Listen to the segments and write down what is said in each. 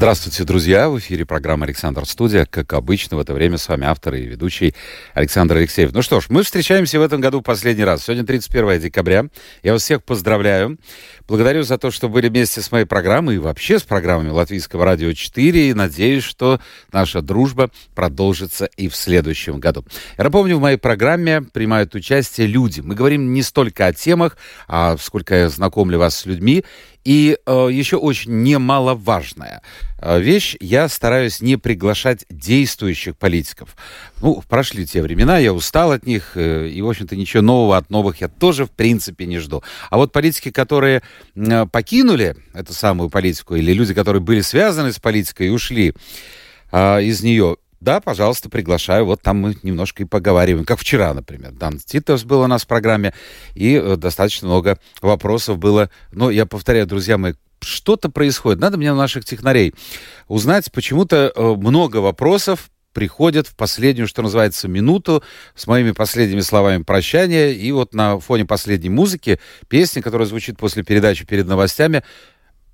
Здравствуйте, друзья! В эфире программа «Александр Студия». Как обычно, в это время с вами автор и ведущий Александр Алексеев. Ну что ж, мы встречаемся в этом году в последний раз. Сегодня 31 декабря. Я вас всех поздравляю. Благодарю за то, что были вместе с моей программой и вообще с программами Латвийского радио 4. И надеюсь, что наша дружба продолжится и в следующем году. Я напомню, в моей программе принимают участие люди. Мы говорим не столько о темах, а сколько я знакомлю вас с людьми. И э, еще очень немаловажная э, вещь, я стараюсь не приглашать действующих политиков. Ну, прошли те времена, я устал от них, э, и, в общем-то, ничего нового от новых я тоже, в принципе, не жду. А вот политики, которые э, покинули эту самую политику, или люди, которые были связаны с политикой и ушли э, из нее, да, пожалуйста, приглашаю. Вот там мы немножко и поговариваем. Как вчера, например. Дан Титовс был у нас в программе, и э, достаточно много вопросов было. Но я повторяю, друзья мои, что-то происходит. Надо мне у наших технарей узнать. Почему-то э, много вопросов приходят в последнюю, что называется, минуту с моими последними словами прощания. И вот на фоне последней музыки, песни, которая звучит после передачи перед новостями,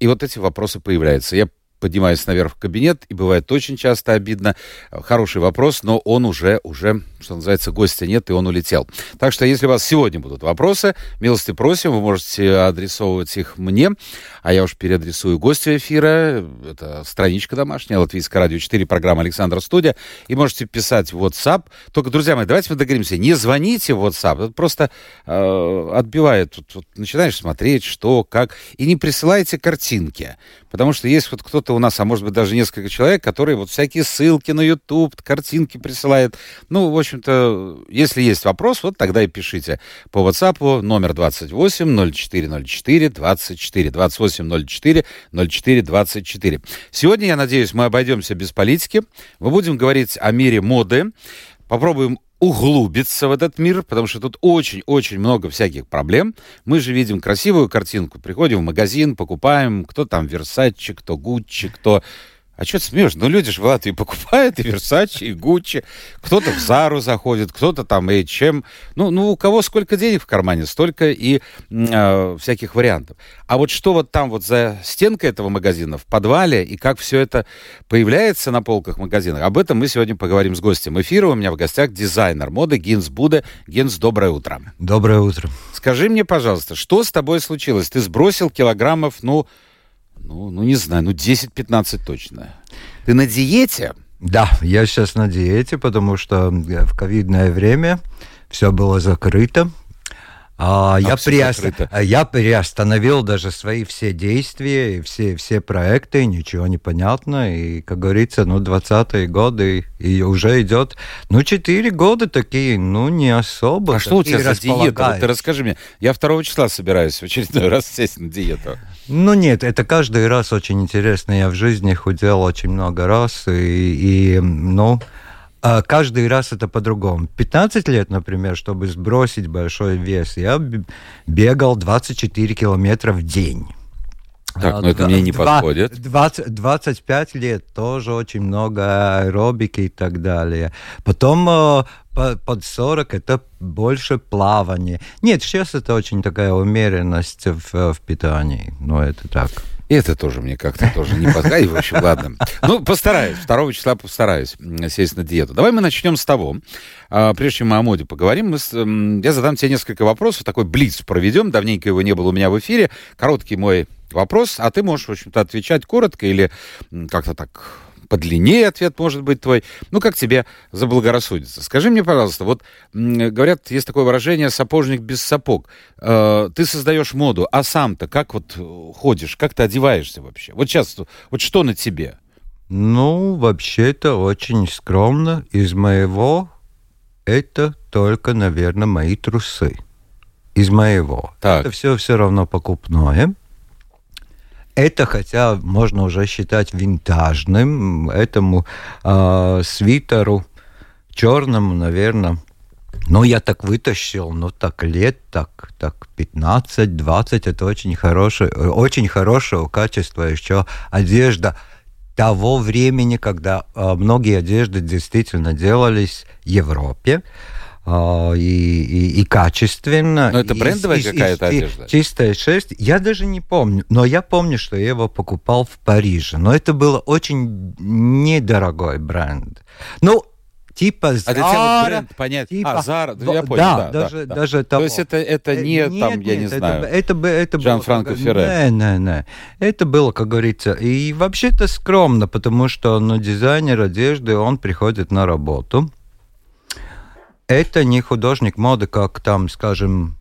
и вот эти вопросы появляются. Я поднимаюсь наверх в кабинет, и бывает очень часто обидно. Хороший вопрос, но он уже, уже, что называется, гостя нет, и он улетел. Так что, если у вас сегодня будут вопросы, милости просим, вы можете адресовывать их мне, а я уж переадресую гостю эфира. Это страничка домашняя, Латвийское радио 4, программа Александра Студия. И можете писать в WhatsApp. Только, друзья мои, давайте мы договоримся, не звоните в WhatsApp, это просто э, отбивает. Тут, тут начинаешь смотреть, что, как, и не присылайте картинки. Потому что есть вот кто-то у нас, а может быть даже несколько человек, которые вот всякие ссылки на YouTube, картинки присылают. Ну, в общем-то, если есть вопрос, вот тогда и пишите по WhatsApp номер 28 0404 24 28 04 04 24. Сегодня, я надеюсь, мы обойдемся без политики. Мы будем говорить о мире моды. Попробуем углубиться в этот мир, потому что тут очень-очень много всяких проблем. Мы же видим красивую картинку, приходим в магазин, покупаем, кто там Версачи, кто Гуччи, кто а что ты смеешь? Ну, люди же в Латвии покупают и Версачи, и Гуччи. Кто-то в Зару заходит, кто-то там H&M. Ну, ну, у кого сколько денег в кармане, столько и э, всяких вариантов. А вот что вот там вот за стенкой этого магазина, в подвале, и как все это появляется на полках магазинах, об этом мы сегодня поговорим с гостем эфира. У меня в гостях дизайнер моды Гинс Буде. Гинс, доброе утро. Доброе утро. Скажи мне, пожалуйста, что с тобой случилось? Ты сбросил килограммов, ну, ну, ну не знаю, ну 10-15 точно. Ты на диете? Да, я сейчас на диете, потому что в ковидное время все было закрыто. А, я, приост... я приостановил даже свои все действия, все, все проекты, ничего не понятно. И, как говорится, ну, 20-е годы, и уже идет, ну, 4 года такие, ну, не особо. А что у тебя за диета? Вот ты расскажи мне. Я 2 числа собираюсь в очередной раз сесть на диету. Ну нет, это каждый раз очень интересно. Я в жизни худел очень много раз, и, и ну, а каждый раз это по-другому. 15 лет, например, чтобы сбросить большой вес, я бегал 24 километра в день. Так, но ну это мне не 2, подходит. 20, 25 лет тоже очень много аэробики и так далее. Потом э, под 40 это больше плавание. Нет, сейчас это очень такая умеренность в, в питании. Но это так. Это тоже мне как-то тоже не подходит. В общем, ладно. Ну, постараюсь. 2 числа постараюсь сесть на диету. Давай мы начнем с того. А, прежде чем мы о моде поговорим, мы с, я задам тебе несколько вопросов. Такой блиц проведем. Давненько его не было у меня в эфире. Короткий мой вопрос, а ты можешь, в общем-то, отвечать коротко или как-то так подлиннее ответ может быть твой. Ну, как тебе заблагорассудится. Скажи мне, пожалуйста, вот говорят, есть такое выражение «сапожник без сапог». Э, ты создаешь моду, а сам-то как вот э, ходишь, как ты одеваешься вообще? Вот сейчас, вот что на тебе? Ну, вообще-то очень скромно. Из моего это только, наверное, мои трусы. Из моего. Так. Это все все равно покупное. Это, хотя можно уже считать винтажным, этому э, свитеру черному, наверное, Ну, я так вытащил, ну, так лет, так, так 15-20, это очень хорошее, очень хорошего качества еще одежда того времени, когда э, многие одежды действительно делались в Европе. А, и, и, и качественно. Но это брендовая какая-то одежда? Чистая шерсть. Я даже не помню, но я помню, что я его покупал в Париже. Но это был очень недорогой бренд. Ну, типа Zara. А для тебя бренд понять. Типа, а, Zara, я понял. Да, да даже, да, даже того. То есть это, это э, не нет, там, я не это, знаю, это, это, это Жан-Франко Ферре. Не, не, не. Это было, как говорится, и вообще-то скромно, потому что ну, дизайнер одежды, он приходит на работу, это не художник моды, как там, скажем,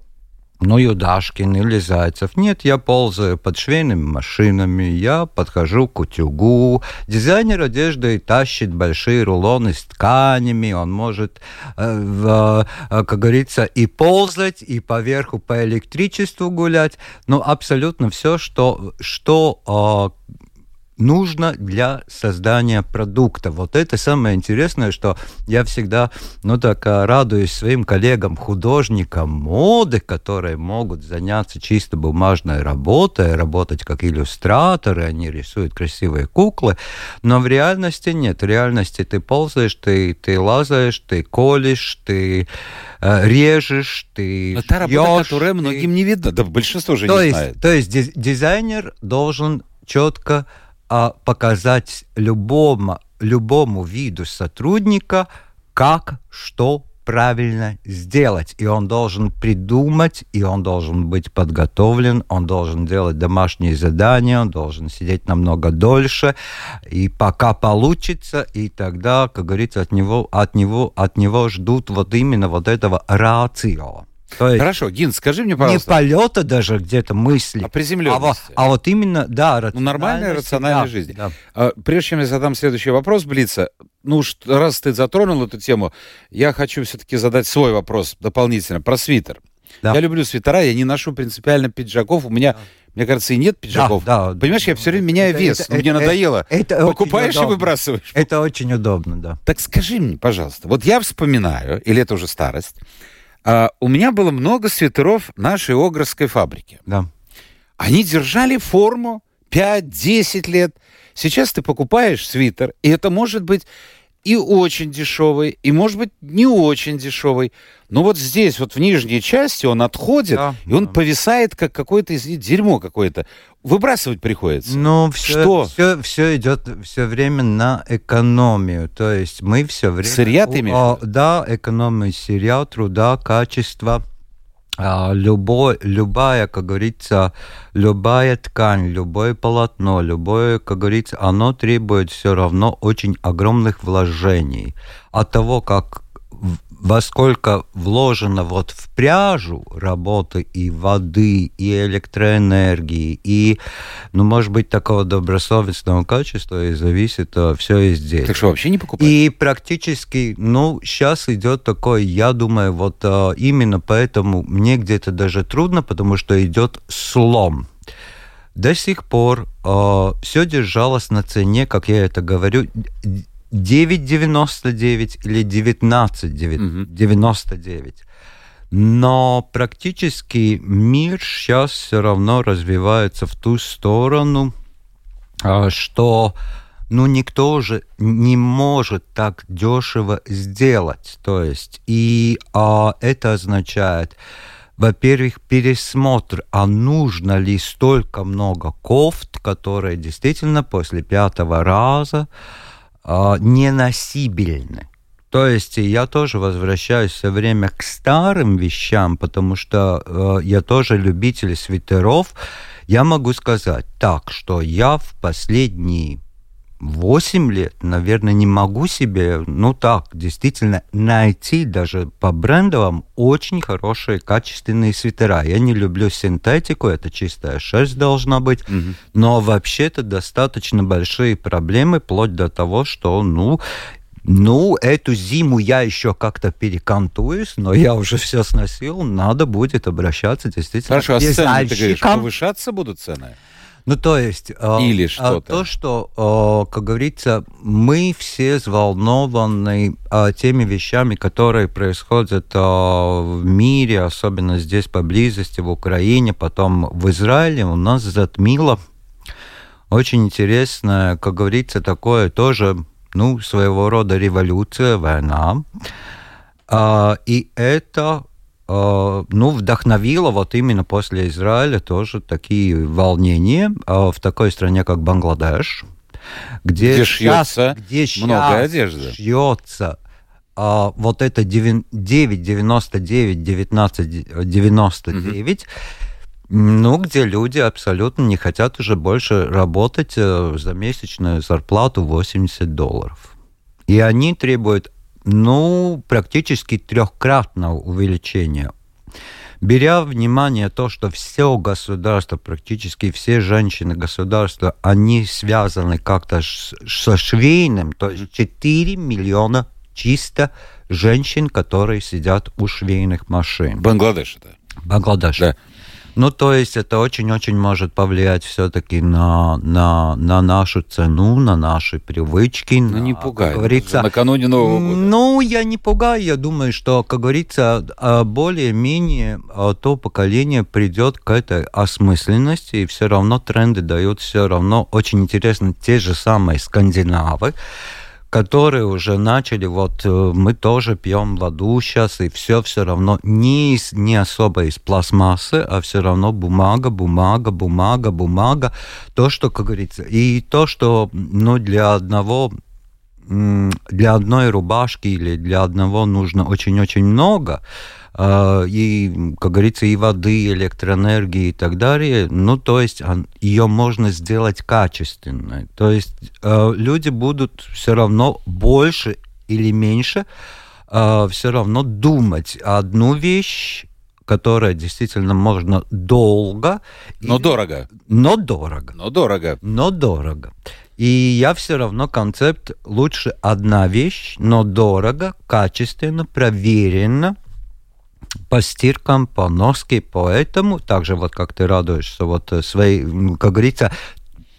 ну, Юдашкин или Зайцев. Нет, я ползаю под швейными машинами, я подхожу к утюгу. Дизайнер одежды тащит большие рулоны с тканями, он может, э, э, как говорится, и ползать, и поверху по электричеству гулять. Ну, абсолютно все, что, что э, нужно для создания продукта. Вот это самое интересное, что я всегда, ну так, а, радуюсь своим коллегам, художникам моды, которые могут заняться чисто бумажной работой, работать как иллюстраторы, они рисуют красивые куклы, но в реальности нет. В реальности ты ползаешь, ты, ты лазаешь, ты колешь, ты э, режешь, ты Но та работа, которая ты... многим не видно, да большинство же то не есть, знает. То есть дизайнер должен четко а показать любому, любому виду сотрудника, как что правильно сделать. И он должен придумать, и он должен быть подготовлен, он должен делать домашние задания, он должен сидеть намного дольше, и пока получится, и тогда, как говорится, от него, от него, от него ждут вот именно вот этого рацио. То есть Хорошо, Гин, скажи мне, пожалуйста. Не полета даже где-то мысли. А приземленности. А, а вот именно, да, Ну, нормальная рациональная да, жизнь. Да. А, прежде чем я задам следующий вопрос, Блица, ну, раз ты затронул эту тему, я хочу все-таки задать свой вопрос дополнительно про свитер. Да. Я люблю свитера, я не ношу принципиально пиджаков. У меня, да. мне кажется, и нет пиджаков. Да, да. Понимаешь, я все время меняю это, вес. Это, мне это, надоело. Это, это Покупаешь и выбрасываешь. Это очень удобно, да. Так скажи мне, пожалуйста, вот я вспоминаю, или это уже старость, а, у меня было много свитеров нашей Огрской фабрики. Да. Они держали форму 5-10 лет. Сейчас ты покупаешь свитер, и это может быть и очень дешевый, и, может быть, не очень дешевый. Но вот здесь, вот в нижней части он отходит, да, и он да. повисает, как какое-то, извините, дерьмо какое-то. Выбрасывать приходится. Ну, все, Что? Все, все идет все время на экономию. То есть мы все время... Сырья ты имеешь? Да, экономия сырья, труда, качества. А, любой, любая, как говорится, любая ткань, любое полотно, любое, как говорится, оно требует все равно очень огромных вложений. От того, как во сколько вложено вот в пряжу работы и воды, и электроэнергии, и, ну, может быть, такого добросовестного качества и зависит а, все изделие. Так что вообще не покупать? И практически, ну, сейчас идет такой, я думаю, вот а, именно поэтому мне где-то даже трудно, потому что идет слом до сих пор э, все держалось на цене, как я это говорю, 9,99 или 19,99. Но практически мир сейчас все равно развивается в ту сторону, а, что ну, никто уже не может так дешево сделать. То есть, и а, это означает, во-первых, пересмотр, а нужно ли столько много кофт, которые действительно после пятого раза э, неносибельны. То есть я тоже возвращаюсь все время к старым вещам, потому что э, я тоже любитель свитеров. Я могу сказать так, что я в последние 8 лет, наверное, не могу себе, ну так, действительно найти даже по брендовым очень хорошие, качественные свитера. Я не люблю синтетику, это чистая шерсть должна быть, угу. но вообще-то достаточно большие проблемы, вплоть до того, что, ну, ну, эту зиму я еще как-то перекантуюсь, но я уже все сносил, надо будет обращаться действительно Хорошо, а цены, ты говоришь, повышаться будут цены? Ну, то есть... Или что-то. То, что, как говорится, мы все взволнованы теми вещами, которые происходят в мире, особенно здесь поблизости, в Украине, потом в Израиле. У нас затмило очень интересное, как говорится, такое тоже, ну, своего рода революция, война. И это ну, вдохновило вот именно после Израиля тоже такие волнения в такой стране, как Бангладеш, где, где шьется где много одежды. Шьется а, вот это 9,99, 19,99, угу. ну, где люди абсолютно не хотят уже больше работать э, за месячную зарплату 80 долларов. И они требуют ну, практически трехкратного увеличения. Беря внимание то, что все государства, практически все женщины государства, они связаны как-то со швейным, то есть 4 миллиона чисто женщин, которые сидят у швейных машин. Бангладеш это? Бангладеш. Да. Ну, то есть это очень-очень может повлиять все-таки на, на, на нашу цену, на наши привычки. Ну, на, не пугай. Как говорится, накануне Нового года. Ну, я не пугаю. Я думаю, что, как говорится, а, более-менее а, то поколение придет к этой осмысленности, и все равно тренды дают все равно очень интересно те же самые скандинавы которые уже начали, вот э, мы тоже пьем воду сейчас, и все все равно не, из, не особо из пластмассы, а все равно бумага, бумага, бумага, бумага. То, что, как говорится, и то, что ну, для одного для одной рубашки или для одного нужно очень-очень много, и, как говорится, и воды, и электроэнергии и так далее. Ну, то есть ее можно сделать качественной. То есть а, люди будут все равно больше или меньше а, все равно думать одну вещь, которая действительно можно долго. Но и... дорого. Но дорого. Но дорого. Но дорого. И я все равно концепт лучше одна вещь, но дорого, качественно, проверенно, по стиркам, по носке, поэтому, также вот как ты радуешься вот э, своей, как говорится,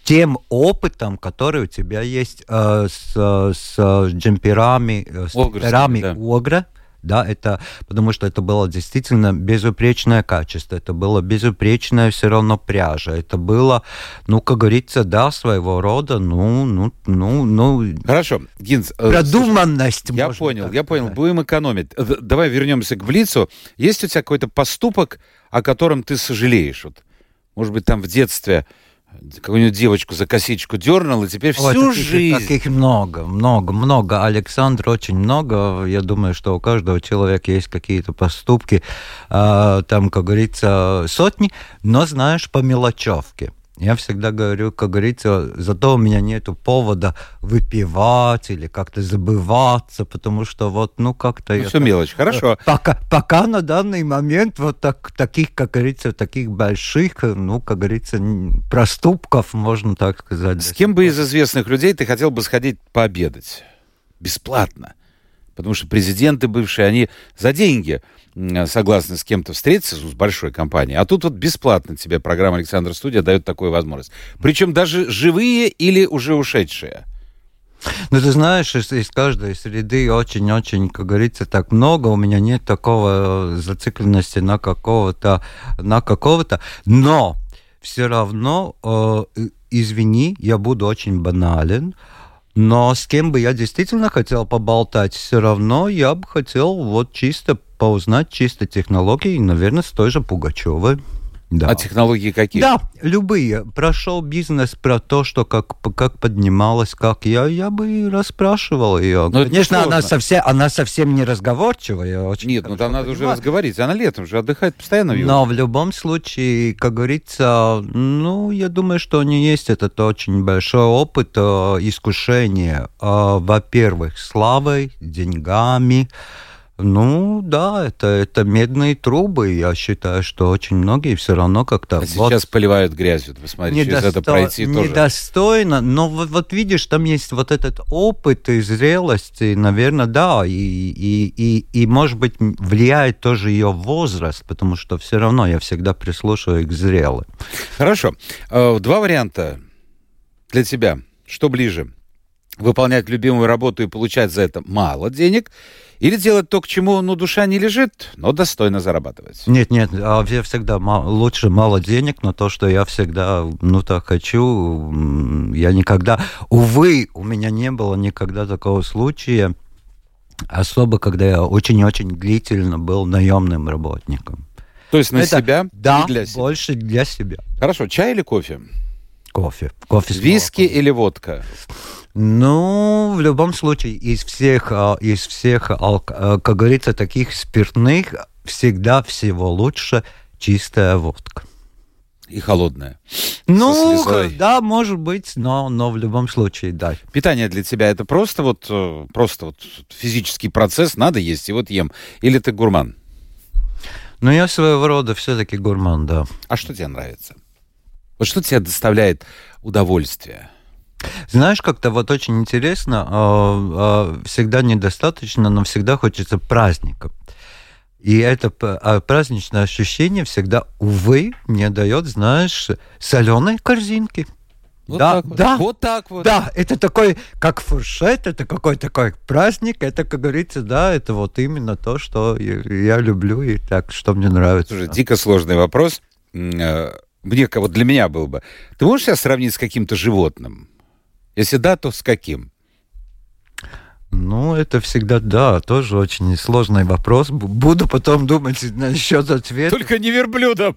тем опытом, который у тебя есть э, с, с джемперами, э, с джемперами да. Огра, да, это, потому что это было действительно безупречное качество, это было безупречная все равно пряжа, это было, ну, как говорится, да, своего рода, ну, ну, ну, ну... Хорошо, Гинз... Э, продуманность, Я понял, я понял, будем экономить. Давай вернемся к Блицу. Есть у тебя какой-то поступок, о котором ты сожалеешь? Вот, может быть, там в детстве какую-нибудь девочку за косичку дернул, и теперь всю Ой, таких, жизнь... Таких много, много, много. Александр очень много. Я думаю, что у каждого человека есть какие-то поступки, э, там, как говорится, сотни, но, знаешь, по мелочевке. Я всегда говорю, как говорится, зато у меня нет повода выпивать или как-то забываться, потому что вот, ну, как-то... Ну, все мелочь, хорошо. Пока, пока на данный момент вот так, таких, как говорится, таких больших, ну, как говорится, проступков, можно так сказать. С кем бы из известных людей ты хотел бы сходить пообедать? Бесплатно. Потому что президенты бывшие, они за деньги согласны с кем-то встретиться, с большой компанией, а тут вот бесплатно тебе программа «Александр Студия» дает такую возможность. Причем даже живые или уже ушедшие. Ну, ты знаешь, из, из каждой среды очень-очень, как говорится, так много. У меня нет такого э, зацикленности на какого-то, на какого-то. Но все равно, э, извини, я буду очень банален. Но с кем бы я действительно хотел поболтать, все равно я бы хотел вот чисто поузнать чисто технологии, наверное, с той же Пугачевой. Да. А технологии какие? Да, любые. Прошел бизнес про то, что как, как поднималась, как я, я бы расспрашивал ее. Но Конечно, она совсем, она совсем не разговорчивая. Очень Нет, ну там надо уже разговорить. Она летом же отдыхает постоянно. В Но в любом случае, как говорится, ну, я думаю, что у нее есть этот очень большой опыт э, искушения. Э, во-первых, славой, деньгами, Ну да, это, это медные трубы. Я считаю, что очень многие все равно как-то... А вот сейчас поливают грязью. Посмотри, недосто... через это пройти тоже. Недостойно. Но вот, вот видишь, там есть вот этот опыт и зрелость. И, наверное, да. И, и, и, и, может быть, влияет тоже ее возраст, потому что все равно я всегда прислушиваюсь к зрелым. Хорошо. Э, два варианта для тебя. Что ближе? Выполнять любимую работу и получать за это мало денег – или делать то, к чему ну, душа не лежит, но достойно зарабатывать? Нет, нет, а я всегда лучше мало денег, но то, что я всегда, ну так хочу, я никогда, увы, у меня не было никогда такого случая, особо, когда я очень-очень длительно был наемным работником. То есть на Это, себя да, для себя? больше для себя. Хорошо, чай или кофе? Кофе. Кофе с Виски молоком. или водка? Ну, в любом случае, из всех, а, из всех, а, как говорится, таких спиртных всегда всего лучше чистая водка. И холодная. Ну, да, может быть, но, но в любом случае, да. Питание для тебя это просто вот, э, просто вот физический процесс, надо есть, и вот ем. Или ты гурман? Ну, я своего рода все-таки гурман, да. А что тебе нравится? Вот что тебе доставляет удовольствие? Знаешь, как-то вот очень интересно, а, а, всегда недостаточно, но всегда хочется праздника. И это а, праздничное ощущение всегда, увы, мне дает, знаешь, соленые корзинки. Вот да, так вот. да, вот так вот. Да, это такой, как фуршет, это какой такой праздник, это, как говорится, да, это вот именно то, что я, я люблю и так, что мне нравится. Слушай, дико сложный вопрос. Э, мне, вот для меня был бы. Ты можешь себя сравнить с каким-то животным? Если да, то с каким? Ну, это всегда, да, тоже очень сложный вопрос. Буду потом думать насчет ответа. Только не верблюдом.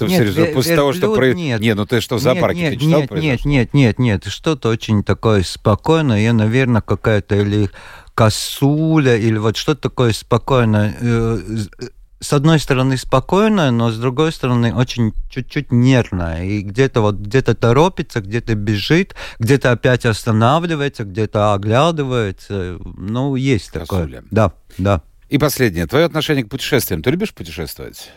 Нет, серьезно, вер, после того, что про... Нет, нет, ну ты что, в зоопарке нет, ты читал нет, нет, нет, нет, нет, что-то очень такое спокойное. Я, наверное, какая-то или косуля, или вот что-то такое спокойное э, с одной стороны спокойная, но с другой стороны очень чуть-чуть нервная. И где-то вот где-то торопится, где-то бежит, где-то опять останавливается, где-то оглядывается. Ну, есть Косуля. такое. Да, да. И последнее. Твое отношение к путешествиям. Ты любишь путешествовать?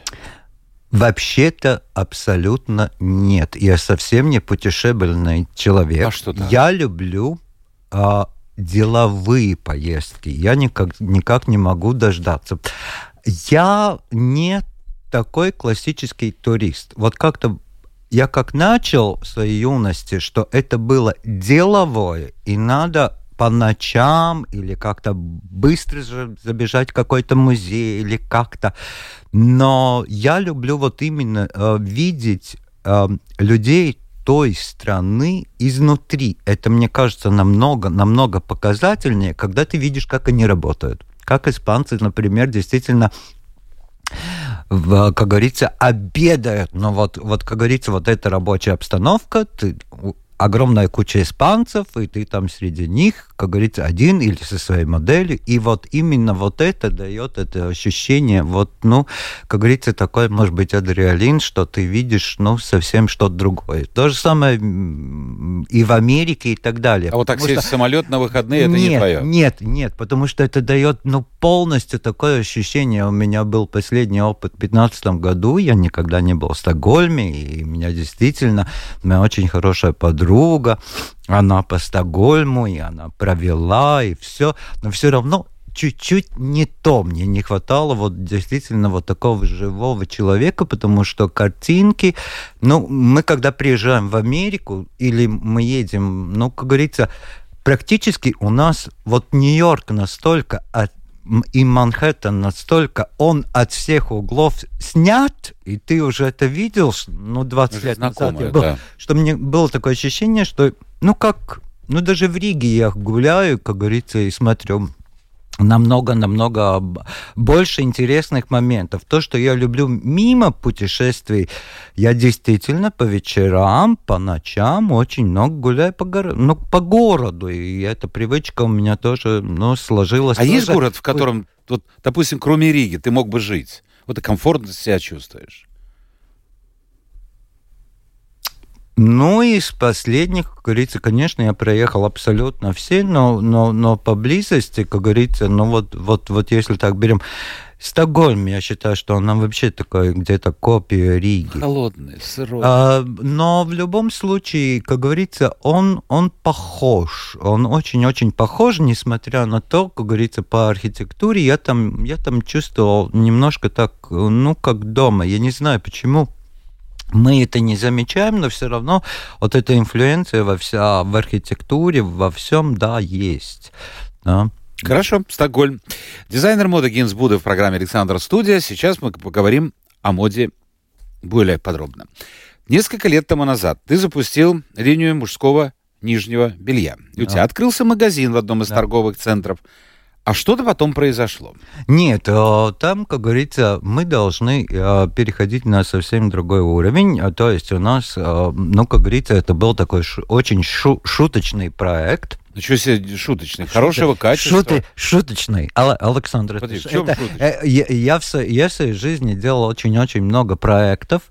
Вообще-то абсолютно нет. Я совсем не путешебельный человек. А что так? Я люблю а, деловые поездки. Я никак, никак не могу дождаться. Я не такой классический турист. Вот как-то я как начал в своей юности, что это было деловое, и надо по ночам или как-то быстро же забежать в какой-то музей или как-то. Но я люблю вот именно э, видеть э, людей той страны изнутри. Это, мне кажется, намного, намного показательнее, когда ты видишь, как они работают как испанцы, например, действительно как говорится, обедают. Но вот, вот, как говорится, вот эта рабочая обстановка, ты огромная куча испанцев, и ты там среди них, как говорится, один или со своей моделью. И вот именно вот это дает это ощущение, вот, ну, как говорится, такой, может быть, адреналин, что ты видишь, ну, совсем что-то другое. То же самое и в Америке и так далее. А вот так сесть что... в самолет на выходные, это нет, не твое? Нет, нет, потому что это дает, ну, полностью такое ощущение. У меня был последний опыт в 2015 году, я никогда не был в Стокгольме, и меня действительно, у меня очень хорошая подруга, она по Стокгольму, и она провела, и все, но все равно чуть-чуть не то. Мне не хватало вот действительно вот такого живого человека, потому что картинки, ну, мы когда приезжаем в Америку или мы едем, ну, как говорится, практически у нас вот Нью-Йорк настолько от и Манхэттен настолько, он от всех углов снят, и ты уже это видел, ну, 20 лет назад я был, да. что мне было такое ощущение, что, ну, как, ну, даже в Риге я гуляю, как говорится, и смотрю намного-намного больше интересных моментов. То, что я люблю мимо путешествий, я действительно по вечерам, по ночам очень много гуляю по, горо... ну, по городу. И эта привычка у меня тоже ну, сложилась. А тоже... есть город, в котором, вот, допустим, кроме Риги, ты мог бы жить? Вот ты комфортно себя чувствуешь? Ну, из последних, как говорится, конечно, я проехал абсолютно все, но, но, но поблизости, как говорится, ну вот, вот, вот если так берем, Стокгольм, я считаю, что она вообще такая где-то копия Риги. Холодный, сырой. А, но в любом случае, как говорится, он, он похож. Он очень-очень похож, несмотря на то, как говорится, по архитектуре. Я там, я там чувствовал немножко так, ну, как дома. Я не знаю, почему мы это не замечаем, но все равно вот эта инфлюенция во вся, в архитектуре, во всем, да, есть. Да. Хорошо, Стокгольм. Дизайнер моды Гинс Буда в программе «Александр Студия». Сейчас мы поговорим о моде более подробно. Несколько лет тому назад ты запустил линию мужского нижнего белья. И у да. тебя открылся магазин в одном из да. торговых центров. А что-то потом произошло? Нет, э, там, как говорится, мы должны э, переходить на совсем другой уровень. А, то есть у нас, э, ну, как говорится, это был такой очень шуточный проект. Ничего себе шуточный, хорошего качества. Шуты, шуточный. Александр, Подожди, это, это, я, я, в, я в своей жизни делал очень-очень много проектов,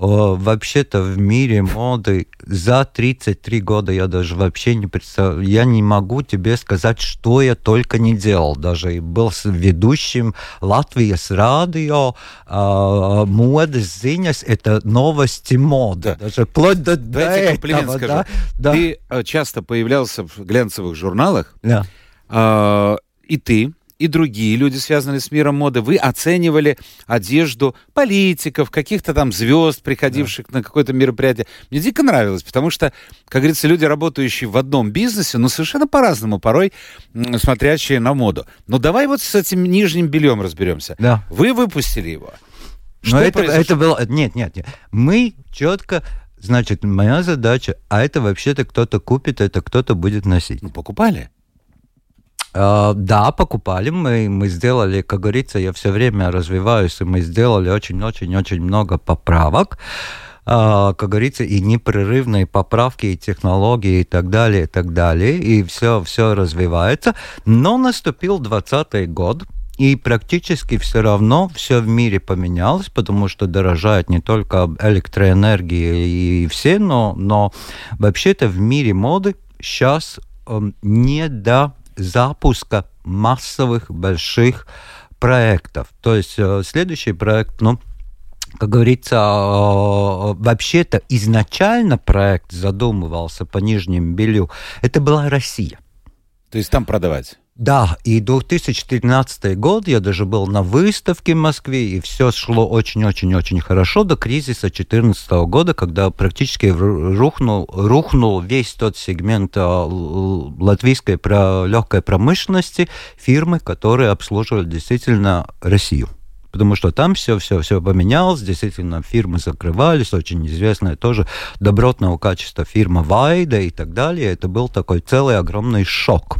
вообще-то в мире моды за 33 года я даже вообще не представляю, я не могу тебе сказать, что я только не делал. Даже был ведущим Латвии с радио, э, моды, ziņas, это новости моды. Да. Даже вплоть до, Дайте до комплимент этого. Скажу. Да? Ты да. часто появлялся в глянцевых журналах, да. э, и ты и другие люди, связанные с миром моды, вы оценивали одежду политиков, каких-то там звезд, приходивших да. на какое-то мероприятие. Мне дико нравилось, потому что, как говорится, люди, работающие в одном бизнесе, ну, совершенно по-разному порой, смотрящие на моду. Но давай вот с этим нижним бельем разберемся. Да. Вы выпустили его. Что Но это, это было... Нет, нет, нет. Мы четко Значит, моя задача, а это вообще-то кто-то купит, это кто-то будет носить. Ну, покупали. Uh, да, покупали. Мы, мы сделали, как говорится, я все время развиваюсь, и мы сделали очень-очень-очень много поправок, uh, как говорится, и непрерывные поправки, и технологии, и так далее, и так далее, и все, все развивается. Но наступил 20 год, и практически все равно все в мире поменялось, потому что дорожает не только электроэнергия и все, но, но вообще-то в мире моды сейчас э, не до запуска массовых больших проектов. То есть э, следующий проект, ну, как говорится, э, вообще-то изначально проект задумывался по Нижнему Белю. Это была Россия. То есть там продавать? Да, и 2013 год, я даже был на выставке в Москве, и все шло очень-очень-очень хорошо до кризиса 2014 года, когда практически рухнул, рухнул весь тот сегмент а, латвийской легкой промышленности, фирмы, которые обслуживали действительно Россию потому что там все, все, все поменялось, действительно фирмы закрывались, очень известная тоже добротного качества фирма Вайда и так далее. Это был такой целый огромный шок.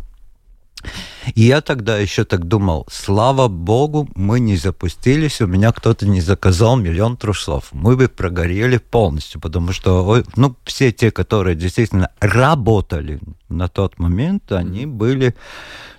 И я тогда еще так думал, слава богу, мы не запустились, у меня кто-то не заказал миллион трусов. Мы бы прогорели полностью, потому что ну, все те, которые действительно работали на тот момент, они были,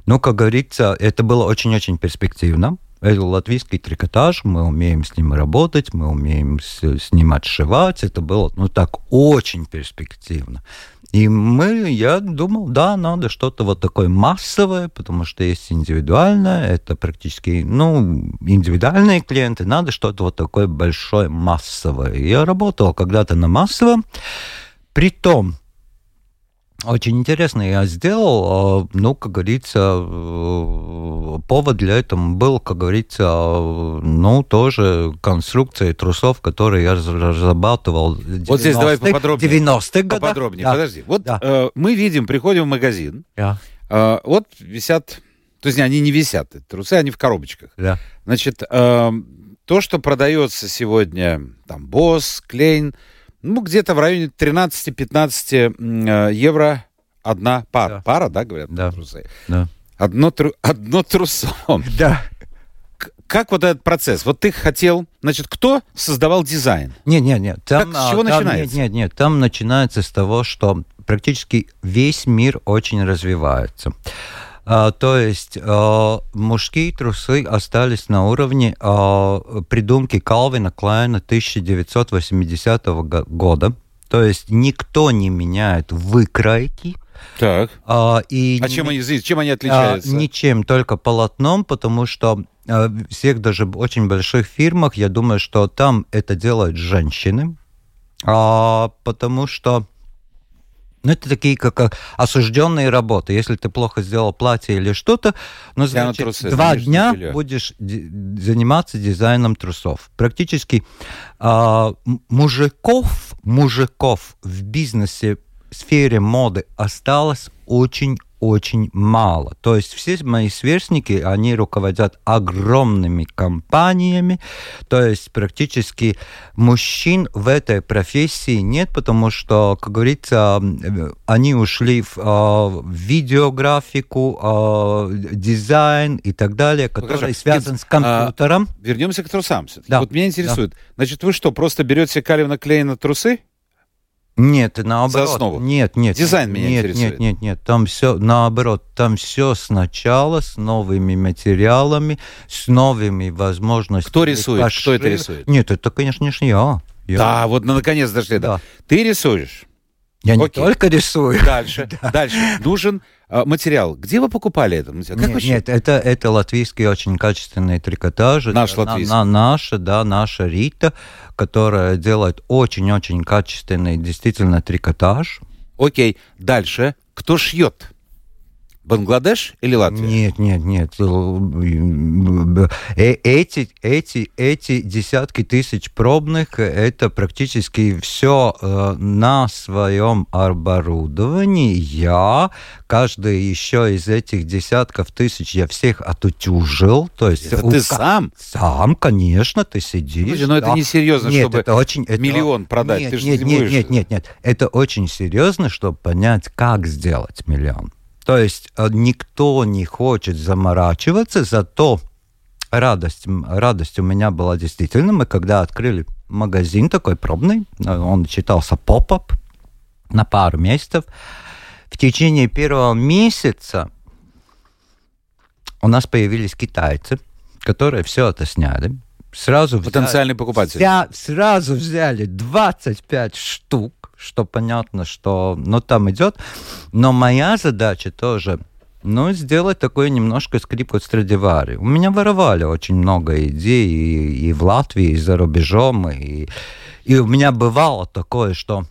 ну, как говорится, это было очень-очень перспективно. Это латвийский трикотаж, мы умеем с ним работать, мы умеем с, с ним отшивать. Это было, ну, так, очень перспективно. И мы, я думал, да, надо что-то вот такое массовое, потому что есть индивидуальное, это практически, ну, индивидуальные клиенты, надо что-то вот такое большое, массовое. Я работал когда-то на массовом, при том, очень интересно я сделал, а, ну, как говорится, э, повод для этого был, как говорится, ну, тоже конструкция трусов, которые я разрабатывал Вот здесь давай поподробнее. 90-х годах. Поподробнее, да. подожди. Вот да. э, мы видим, приходим в магазин, да. э, вот висят, то есть они не висят, трусы, они в коробочках. Да. Значит, э, то, что продается сегодня, там, Босс, Клейн, ну, где-то в районе 13-15 э, евро одна пара. Да. Пара, да, говорят, да. трусы? Да. Одно, тру... Одно трусом. Да. Как вот этот процесс? Вот ты хотел, значит, кто создавал дизайн? Нет, нет, нет. Там, как, с чего там, начинается? Нет, нет, нет. Там начинается с того, что практически весь мир очень развивается. А, то есть а, мужские трусы остались на уровне а, придумки Калвина Клайна 1980 года. То есть никто не меняет выкройки. Так. А, и а не, чем, они, чем они отличаются? А, ничем, только полотном, потому что а, всех даже очень больших фирмах, я думаю, что там это делают женщины, а, потому что ну, это такие как осужденные работы. Если ты плохо сделал платье или что-то, ну, значит, трусы, два дня белье. будешь заниматься дизайном трусов. Практически а, мужиков, мужиков в бизнесе в сфере моды осталось очень очень мало. То есть все мои сверстники, они руководят огромными компаниями, то есть практически мужчин в этой профессии нет, потому что, как говорится, они ушли в, а, в видеографику, а, дизайн и так далее, который Хорошо. связан Нет, с компьютером. А, вернемся к трусам. Да. Вот меня интересует, да. значит, вы что, просто берете Калина Клейна трусы? Нет, наоборот. За основу? Нет, нет. Дизайн меня нет, интересует. Нет, нет, нет. Там все наоборот. Там все сначала с новыми материалами, с новыми возможностями. Кто рисует? Пошив... Кто это рисует? Нет, это, конечно, я. я. Да, вот ну, наконец дошли. Да. Ты рисуешь? Я Окей. не только рисую. Дальше, да. дальше. Нужен э, материал. Где вы покупали материал? Как нет, нет, это, это латвийские очень качественные трикотажи. Наш латвийский. На, на, наша, да, наша Рита, которая делает очень-очень качественный действительно трикотаж. Окей, дальше. Кто шьет? Бангладеш или Латвия? Нет, нет, нет. Э, эти, эти, эти десятки тысяч пробных, это практически все э, на своем оборудовании. Я, каждый еще из этих десятков тысяч, я всех отутюжил. То есть, это у... ты сам? Сам, конечно, ты сидишь. Слушай, но да. это не серьезно, нет, чтобы это очень, это... миллион продать. Нет, ты нет, нет, нет, нет, нет. Это очень серьезно, чтобы понять, как сделать миллион. То есть э, никто не хочет заморачиваться, зато радость, радость у меня была действительно. Мы когда открыли магазин такой пробный, э, он считался поп-ап на пару месяцев. В течение первого месяца у нас появились китайцы, которые все это сняли. Сразу Потенциальный взяли, покупатель. Вся, сразу взяли 25 штук что понятно, что ну, там идет. Но моя задача тоже ну, сделать такой немножко скрипку Страдивари. У меня воровали очень много идей и, и в Латвии, и за рубежом. И, и у меня бывало такое, что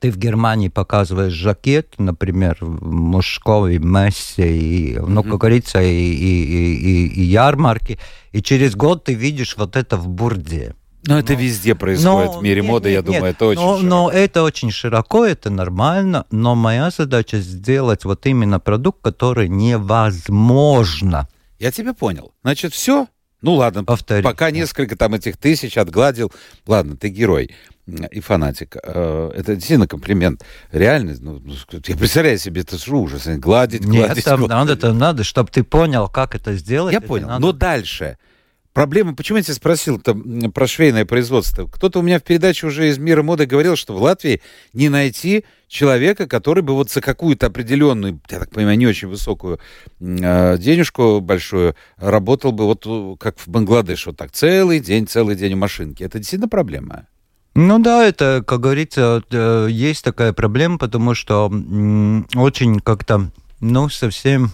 ты в Германии показываешь жакет, например, мужской мессе, и, ну, как говорится, и, и, и, и ярмарки, и через год ты видишь вот это в Бурде. Но это ну, везде происходит но, в мире нет, моды, нет, я думаю, нет, это очень но, широко. Но это очень широко, это нормально, но моя задача сделать вот именно продукт, который невозможно. Я тебя понял. Значит, все? Ну ладно, Повтори. пока несколько там этих тысяч отгладил. Ладно, ты герой и фанатик. Э, это действительно комплимент. Реально, ну, ну я представляю себе, это же ужас. Гладить, гладить. Нет, там надо, там надо, чтобы ты понял, как это сделать. Я понял. Надо... Но дальше. Проблема, почему я тебя спросил там, про швейное производство? Кто-то у меня в передаче уже из мира моды говорил, что в Латвии не найти человека, который бы вот за какую-то определенную, я так понимаю, не очень высокую э, денежку большую работал бы вот э, как в Бангладеш, вот так целый день, целый день у машинки. Это действительно проблема? Ну да, это, как говорится, э, есть такая проблема, потому что очень как-то, ну, совсем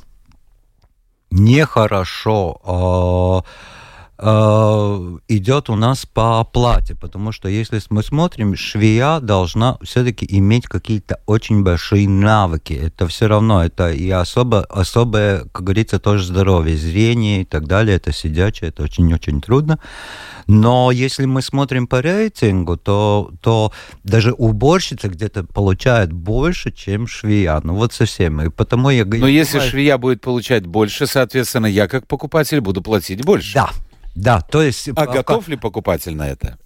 нехорошо Э, идет у нас по оплате, потому что если мы смотрим, швея должна все-таки иметь какие-то очень большие навыки. Это все равно, это и особо, особое, как говорится, тоже здоровье, зрение и так далее, это сидячее, это очень-очень трудно. Но если мы смотрим по рейтингу, то, то даже уборщица где-то получает больше, чем швея. Ну вот совсем. И потому я... Но если швея будет получать больше, соответственно, я как покупатель буду платить больше. Да, да, то есть... А готов ли покупатель на это?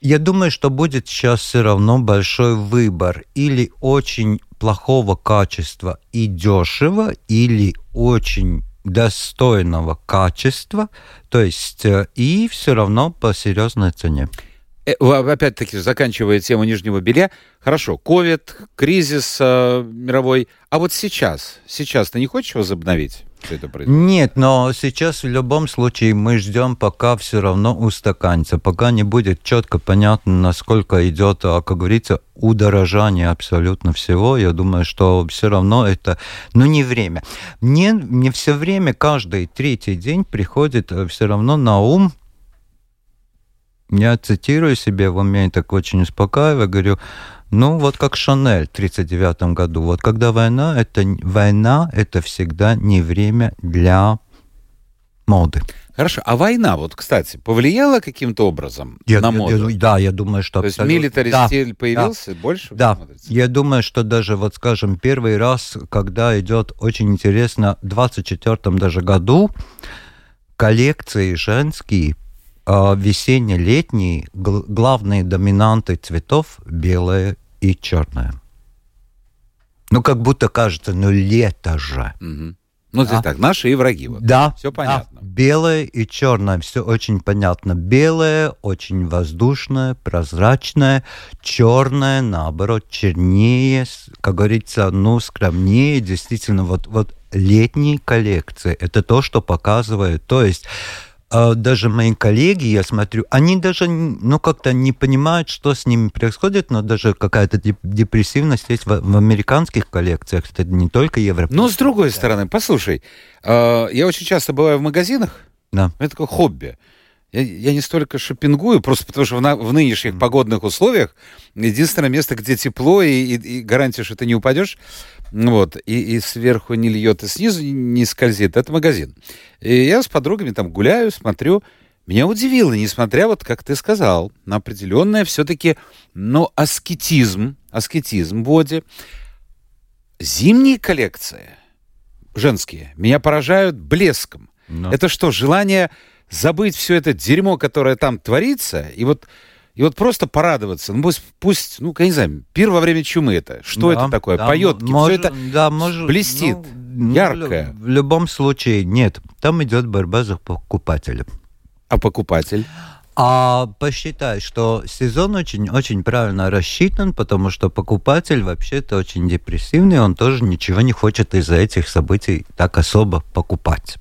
Я думаю, что будет сейчас все равно большой выбор. Или очень плохого качества и дешево, или очень достойного качества, то есть э, и все равно по серьезной цене. Э, опять-таки, заканчивая тему нижнего белья, хорошо, ковид, кризис э, мировой, а вот сейчас, сейчас ты не хочешь возобновить? Все это происходит? Нет, но сейчас в любом случае мы ждем, пока все равно устаканится, пока не будет четко понятно, насколько идет, а, как говорится, удорожание абсолютно всего. Я думаю, что все равно это, ну, не время. Мне, мне все время, каждый третий день приходит э, все равно на ум я цитирую себе в уме, так очень успокаиваю, говорю, ну, вот как Шанель в 1939 году. Вот когда война, это война, это всегда не время для моды. Хорошо, а война, вот, кстати, повлияла каким-то образом я, на моду? Я, да, я думаю, что... То абсолютно... есть милитари да, стиль появился да, больше? Да, я думаю, что даже, вот скажем, первый раз, когда идет очень интересно, в 24 даже году коллекции женские а, весенне-летние главные доминанты цветов белое и черное. Ну, как будто кажется, ну, лето же. Угу. Ну, здесь а? так, наши и враги. Вот. Да. Все понятно. Да. Белое и черное, все очень понятно. Белое очень воздушное, прозрачное. Черное, наоборот, чернее, как говорится, ну, скромнее. Действительно, вот, вот летние коллекции, это то, что показывает. То есть а даже мои коллеги, я смотрю, они даже, ну, как-то не понимают, что с ними происходит, но даже какая-то депрессивность есть в, в американских коллекциях, это не только европейские. Но с другой стороны, послушай, а, я очень часто бываю в магазинах, да. это такое хобби. Я, я не столько шопингую, просто потому что в, на, в нынешних погодных условиях единственное место, где тепло и, и, и гарантия, что ты не упадешь, вот, и, и сверху не льет, и снизу не скользит, это магазин. И я с подругами там гуляю, смотрю, меня удивило, несмотря, вот как ты сказал, на определенное все-таки, ну, аскетизм, аскетизм в воде. Зимние коллекции, женские, меня поражают блеском. Но. Это что, желание забыть все это дерьмо, которое там творится, и вот, и вот просто порадоваться. Ну, пусть, пусть, ну, я не знаю, пир во время чумы это. Что да, это такое? Да, Поет, все это да, может, блестит, ну, яркое. В, в любом случае, нет. Там идет борьба за покупателя. А покупатель? А посчитай, что сезон очень-очень правильно рассчитан, потому что покупатель вообще-то очень депрессивный, он тоже ничего не хочет из-за этих событий так особо покупать.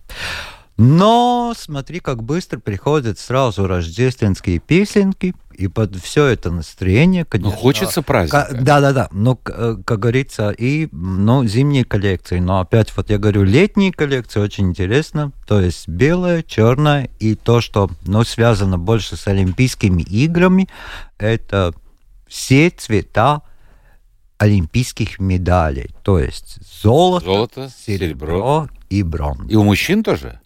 Но смотри, как быстро приходят сразу рождественские песенки, и под все это настроение, конечно... Ну, хочется праздника. Да-да-да, но, э, как говорится, и ну, зимние коллекции. Но опять, вот я говорю, летние коллекции очень интересно. То есть белое, черное, и то, что ну, связано больше с Олимпийскими играми, это все цвета олимпийских медалей. То есть золото, золото серебро, серебро и бронза. И у мужчин тоже?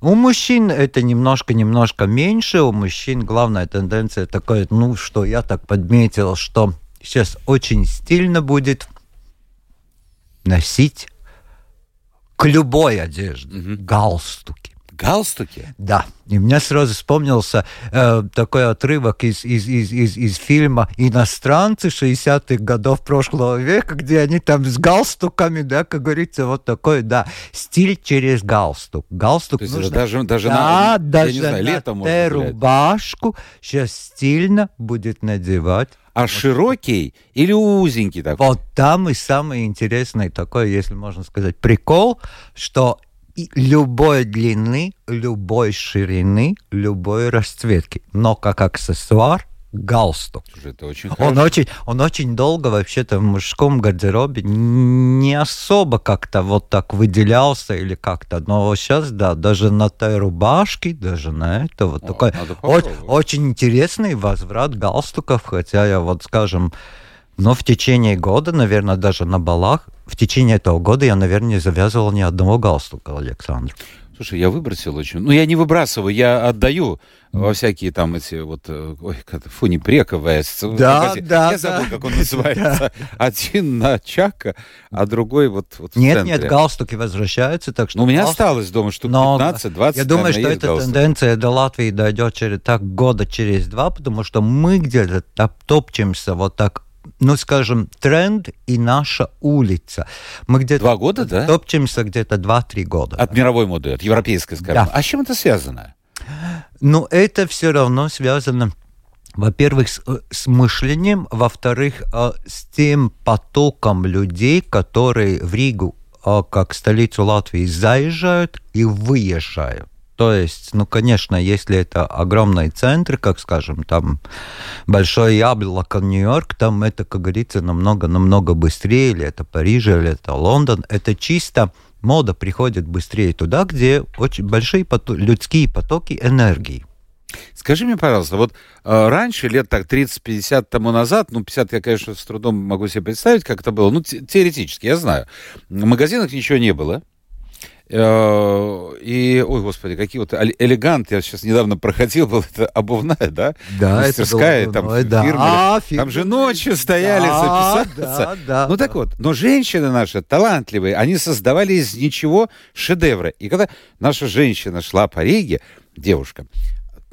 У мужчин это немножко-немножко меньше. У мужчин главная тенденция такая, ну, что я так подметил, что сейчас очень стильно будет носить к любой одежде угу. галстуки галстуке? Да. И мне сразу вспомнился э, такой отрывок из, из, из, из, из фильма «Иностранцы» 60-х годов прошлого века, где они там с галстуками, да, как говорится, вот такой, да, стиль через галстук. Галстук То есть нужно... даже, даже да, на, даже я не знаю, летом на рубашку сейчас стильно будет надевать а широкий или узенький такой? Вот там и самый интересный такой, если можно сказать, прикол, что любой длины, любой ширины, любой расцветки. Но как аксессуар галстук. Это очень он очень, он очень долго вообще-то в мужском гардеробе не особо как-то вот так выделялся или как-то. Но сейчас, да, даже на той рубашке, даже на это вот О, такой очень, очень интересный возврат галстуков, хотя я вот, скажем, но в течение года, наверное, даже на балах, в течение этого года я, наверное, не завязывал ни одного галстука, Александр. Слушай, я выбросил очень. Ну, я не выбрасываю, я отдаю во всякие там эти вот... Э, ой, как фу, не прековая. Да, да, Я забыл, как он называется. Один на Чака, а другой вот, вот Нет, нет, галстуки возвращаются, так что... Ну, у меня осталось дома штук 15-20, Я думаю, что эта тенденция до Латвии дойдет через так года через два, потому что мы где-то топчемся вот так ну, скажем, тренд и наша улица. Мы где-то... Два года, да? Топчемся где-то два-три года. От мировой моды, от европейской, скажем. Да. А с чем это связано? Ну, это все равно связано во-первых, с, э, с мышлением, во-вторых, э, с тем потоком людей, которые в Ригу э, как столицу Латвии заезжают и выезжают. То есть, ну, конечно, если это огромный центр, как, скажем, там Большое Яблоко, Нью-Йорк, там это, как говорится, намного-намного быстрее, или это Париж, или это Лондон. Это чисто мода приходит быстрее туда, где очень большие потоки, людские потоки энергии. Скажи мне, пожалуйста, вот э, раньше, лет так 30-50 тому назад, ну, 50 я, конечно, с трудом могу себе представить, как это было, ну, теоретически, я знаю, в магазинах ничего не было, и, ой, господи, какие вот элегант, я сейчас недавно проходил, был это обувная, да? Да, Мастерская, это было, там да. фирма. А, фирма. Там же ночью стояли да, записаться. Да, да, ну да. так вот, но женщины наши талантливые, они создавали из ничего шедевры. И когда наша женщина шла по Риге, девушка,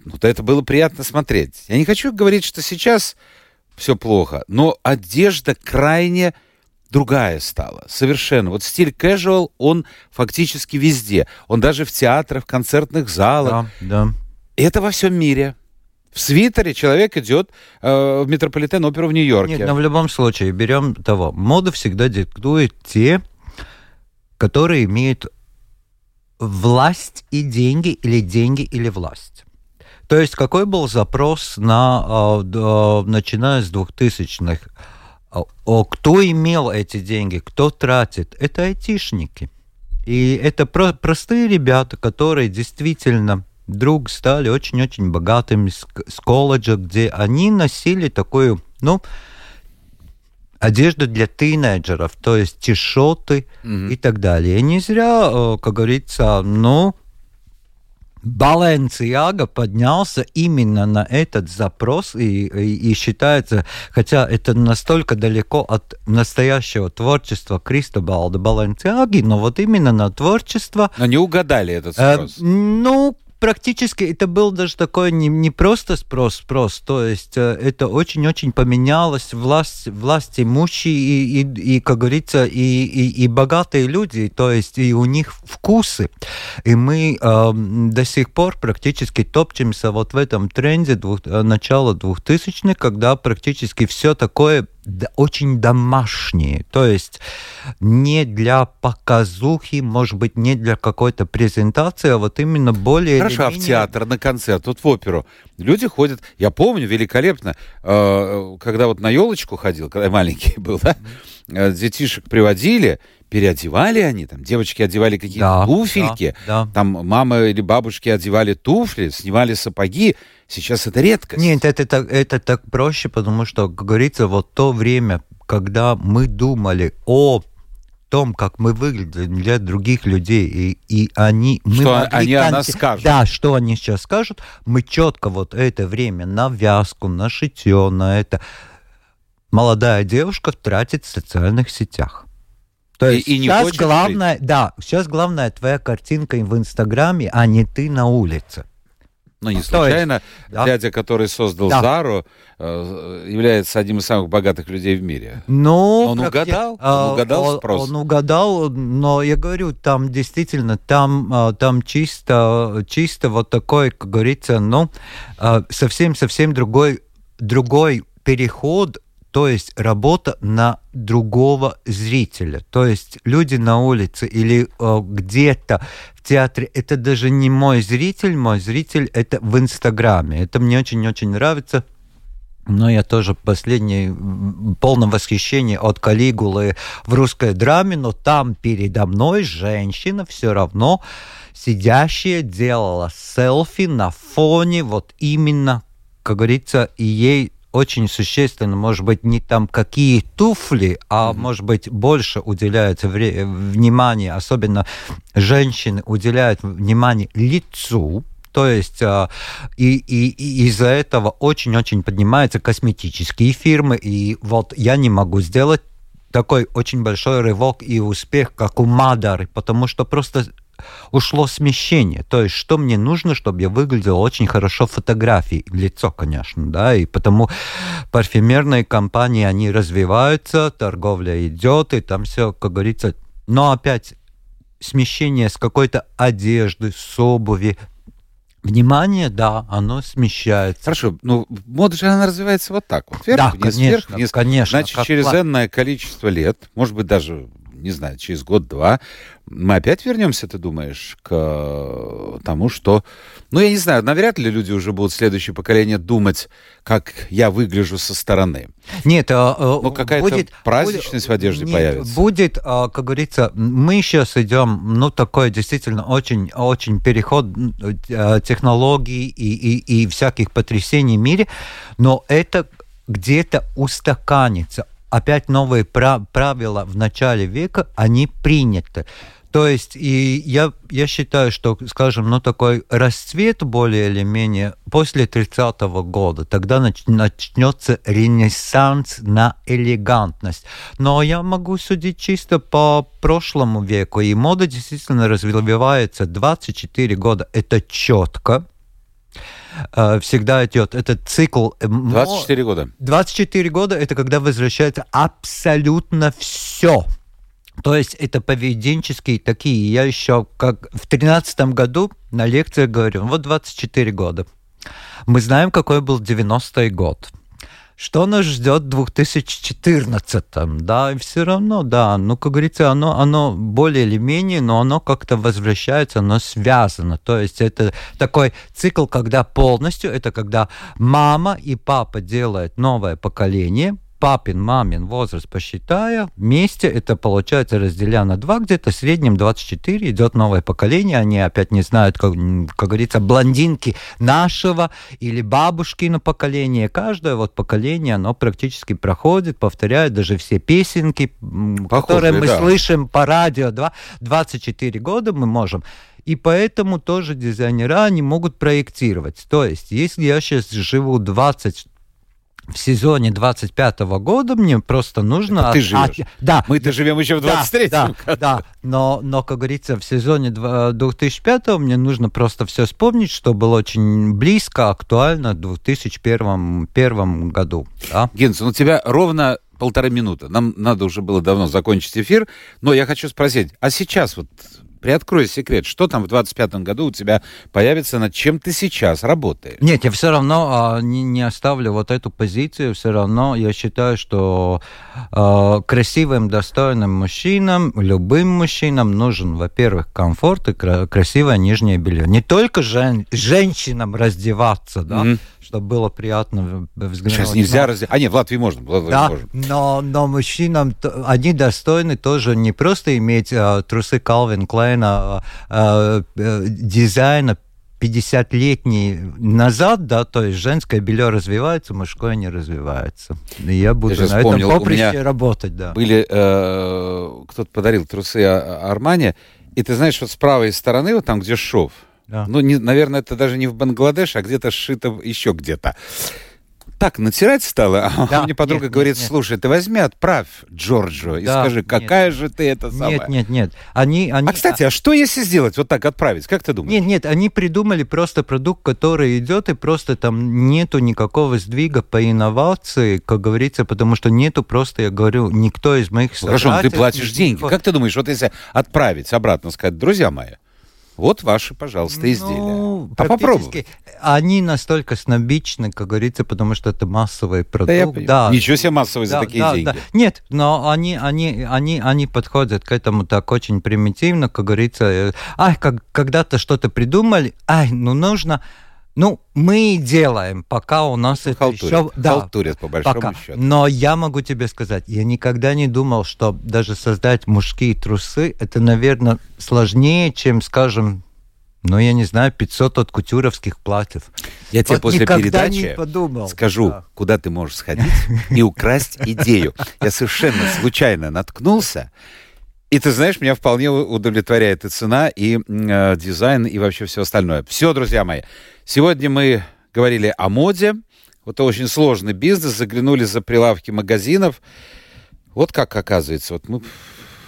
ну, то это было приятно смотреть. Я не хочу говорить, что сейчас все плохо, но одежда крайне другая стала. Совершенно. Вот стиль casual, он фактически везде. Он даже в театрах, в концертных залах. Да, да. Это во всем мире. В свитере человек идет э, в метрополитен оперу в Нью-Йорке. Нет, но в любом случае, берем того. Мода всегда диктует те, которые имеют власть и деньги, или деньги, или власть. То есть какой был запрос на, а, начиная с 2000-х? А, кто имел эти деньги, кто тратит? Это айтишники. И это про простые ребята, которые действительно вдруг стали очень-очень богатыми с, с колледжа, где они носили такую, ну, одежду для тинейджеров, то есть тишоты mm-hmm. и так далее. И не зря, как говорится, ну, Баленциага поднялся именно на этот запрос и, и, и считается, хотя это настолько далеко от настоящего творчества Кристобалда Баленциаги, но вот именно на творчество... Но не угадали этот спрос. Э, ну, практически это был даже такой не, не просто спрос-спрос, то есть э, это очень-очень поменялось, власть, власть имущие и, и, и, как говорится, и, и, и богатые люди, то есть и у них вкусы. И мы э, до сих пор практически топчемся вот в этом тренде двух, э, начала 2000-х, когда практически все такое очень домашние, то есть не для показухи, может быть, не для какой-то презентации, а вот именно более... Хорошо, а в театр, на концерт, вот в оперу. Люди ходят, я помню великолепно, э, когда вот на елочку ходил, когда я маленький был, да, детишек приводили, переодевали они, там девочки одевали какие-то да, туфельки, да, да. там мама или бабушки одевали туфли, снимали сапоги. Сейчас это редкость. Нет, это, это, это так проще, потому что, как говорится, вот то время, когда мы думали о том, как мы выглядим для других людей, и, и они... Что мы они кон... о нас скажут. Да, что они сейчас скажут, мы четко вот это время на вязку, на шитье, на это... Молодая девушка тратит в социальных сетях. То есть и, и сейчас главное, жить. да, сейчас главное твоя картинка в Инстаграме, а не ты на улице. Но не случайно есть, да. дядя, который создал да. Зару, э, является одним из самых богатых людей в мире. Ну, он угадал, он а, угадал он, спрос. Он угадал, но я говорю, там действительно, там, а, там чисто, чисто вот такой, как говорится, ну, совсем-совсем другой, другой переход то есть работа на другого зрителя. То есть люди на улице или э, где-то в театре, это даже не мой зритель, мой зритель это в Инстаграме. Это мне очень-очень нравится. Но я тоже последний полном восхищении от Калигулы в русской драме, но там передо мной женщина все равно сидящая делала селфи на фоне вот именно, как говорится, и ей очень существенно, может быть, не там какие туфли, а mm-hmm. может быть больше уделяется вре- внимание, особенно женщины уделяют внимание лицу, то есть а, и, и, и из-за этого очень-очень поднимаются косметические фирмы, и вот я не могу сделать такой очень большой рывок и успех, как у Мадары, потому что просто ушло смещение. То есть, что мне нужно, чтобы я выглядел очень хорошо в фотографии. Лицо, конечно, да, и потому парфюмерные компании, они развиваются, торговля идет, и там все, как говорится, но опять смещение с какой-то одежды, с обуви, Внимание, да, оно смещается. Хорошо, ну мода же она развивается вот так вот. Вверх, да, вниз, конечно, вверх, вниз. конечно. Значит, через энное количество лет, может быть, даже не знаю, через год-два, мы опять вернемся, ты думаешь, к тому, что... Ну, я не знаю, навряд ли люди уже будут следующее поколение думать, как я выгляжу со стороны. Нет, а, а, ну, какая-то будет, праздничность будет, в одежде нет, появится. Будет, а, как говорится, мы сейчас идем, ну, такой действительно очень, очень переход технологий и, и, и всяких потрясений в мире, но это где-то устаканится, опять новые правила в начале века, они приняты. То есть, и я, я считаю, что, скажем, ну, такой расцвет более или менее после 30-го года, тогда нач, начнется ренессанс на элегантность. Но я могу судить чисто по прошлому веку, и мода действительно развивается 24 года. Это четко, всегда идет этот цикл. 24 э, года. 24 года это когда возвращается абсолютно все. То есть это поведенческие такие. Я еще как в 2013 году на лекциях говорю, вот 24 года. Мы знаем, какой был 90-й год. Что нас ждет в 2014? Да, и все равно, да, ну, как говорится, оно, оно более или менее, но оно как-то возвращается, оно связано. То есть это такой цикл, когда полностью, это когда мама и папа делают новое поколение, папин, мамин возраст посчитая, вместе это получается разделя на два, где-то в среднем 24, идет новое поколение, они опять не знают, как, как говорится, блондинки нашего или бабушкино поколение. Каждое вот поколение, оно практически проходит, повторяет даже все песенки, Похожие, которые мы да. слышим по радио. 24 года мы можем и поэтому тоже дизайнера они могут проектировать. То есть, если я сейчас живу 20 в сезоне 25 -го года мне просто нужно... Это ты живешь. От... Да. Мы-то живем еще в 23 да, да, да, но, но, как говорится, в сезоне 2005 мне нужно просто все вспомнить, что было очень близко, актуально в 2001 первом году. Да? Генс, ну у тебя ровно полторы минуты. Нам надо уже было давно закончить эфир, но я хочу спросить, а сейчас вот Приоткрой секрет, что там в 25-м году у тебя появится, над чем ты сейчас работаешь? Нет, я все равно а, не, не оставлю вот эту позицию, все равно я считаю, что а, красивым, достойным мужчинам, любым мужчинам нужен, во-первых, комфорт и кра- красивое нижнее белье. Не только жен- женщинам раздеваться, да, mm-hmm чтобы было приятно взглянуть. Сейчас нельзя но... раздеваться. А нет, в Латвии можно. В Латвии да, можно. Но, но мужчинам, они достойны тоже не просто иметь а, трусы Calvin Klein, а, а, а, дизайна 50-летний назад, да, то есть женское белье развивается, мужское не развивается. И я буду я на вспомнил, этом поприще работать, да. Были, э, кто-то подарил трусы Армани, и ты знаешь, вот с правой стороны, вот там, где шов, да. Ну, не, наверное, это даже не в Бангладеш, а где-то сшито еще где-то. Так, натирать стало, а да, мне подруга нет, говорит, нет, слушай, ты возьми, отправь Джорджу да, и скажи, какая нет, же ты это самая. Нет, нет, нет. Они, они... А, кстати, а что если сделать, вот так отправить, как ты думаешь? Нет, нет, они придумали просто продукт, который идет, и просто там нету никакого сдвига по инновации, как говорится, потому что нету просто, я говорю, никто из моих ну, Хорошо, но ты платишь деньги. Как ты думаешь, вот если отправить обратно, сказать, друзья мои, вот ваши, пожалуйста, изделия. Ну, а попробуй. Они настолько снобичны, как говорится, потому что это массовый продукт. Да, да. Ничего себе массовый да, за такие да, деньги. Да. Нет, но они, они, они, они подходят к этому так очень примитивно, как говорится. Ай, как, когда-то что-то придумали, ай, ну нужно ну, мы делаем, пока у нас это халтурят, еще... Да, халтурят, по большому пока. счету. Но я могу тебе сказать, я никогда не думал, что даже создать мужские трусы, это, наверное, сложнее, чем, скажем, ну, я не знаю, 500 от кутюровских платьев. Я тебе вот после передачи подумал. скажу, да. куда ты можешь сходить и украсть идею. Я совершенно случайно наткнулся, и ты знаешь, меня вполне удовлетворяет и цена, и э, дизайн, и вообще все остальное. Все, друзья мои. Сегодня мы говорили о моде. Вот очень сложный бизнес. Заглянули за прилавки магазинов. Вот как оказывается. Вот мы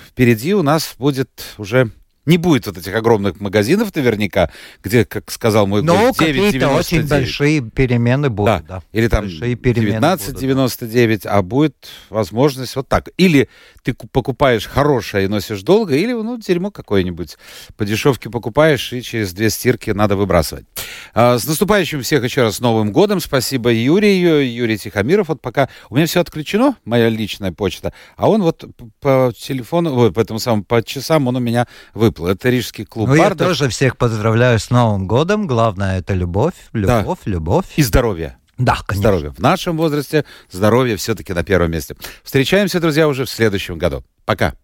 впереди у нас будет уже не будет вот этих огромных магазинов наверняка, где, как сказал мой гость, Но какие-то очень большие перемены будут. Да. да. Или там 19,99, а будет возможность вот так. Или ты покупаешь хорошее и носишь долго, или ну, дерьмо какое-нибудь по дешевке покупаешь и через две стирки надо выбрасывать. А, с наступающим всех еще раз Новым годом. Спасибо Юрию, Юрий Тихомиров. Вот пока у меня все отключено, моя личная почта, а он вот по телефону, по этому самому, по часам он у меня выплыл. Это Рижский клуб Ну, я тоже всех поздравляю с Новым годом. Главное, это любовь, любовь, да. любовь. И здоровье. Да, конечно. Здоровье. В нашем возрасте здоровье все-таки на первом месте. Встречаемся, друзья, уже в следующем году. Пока.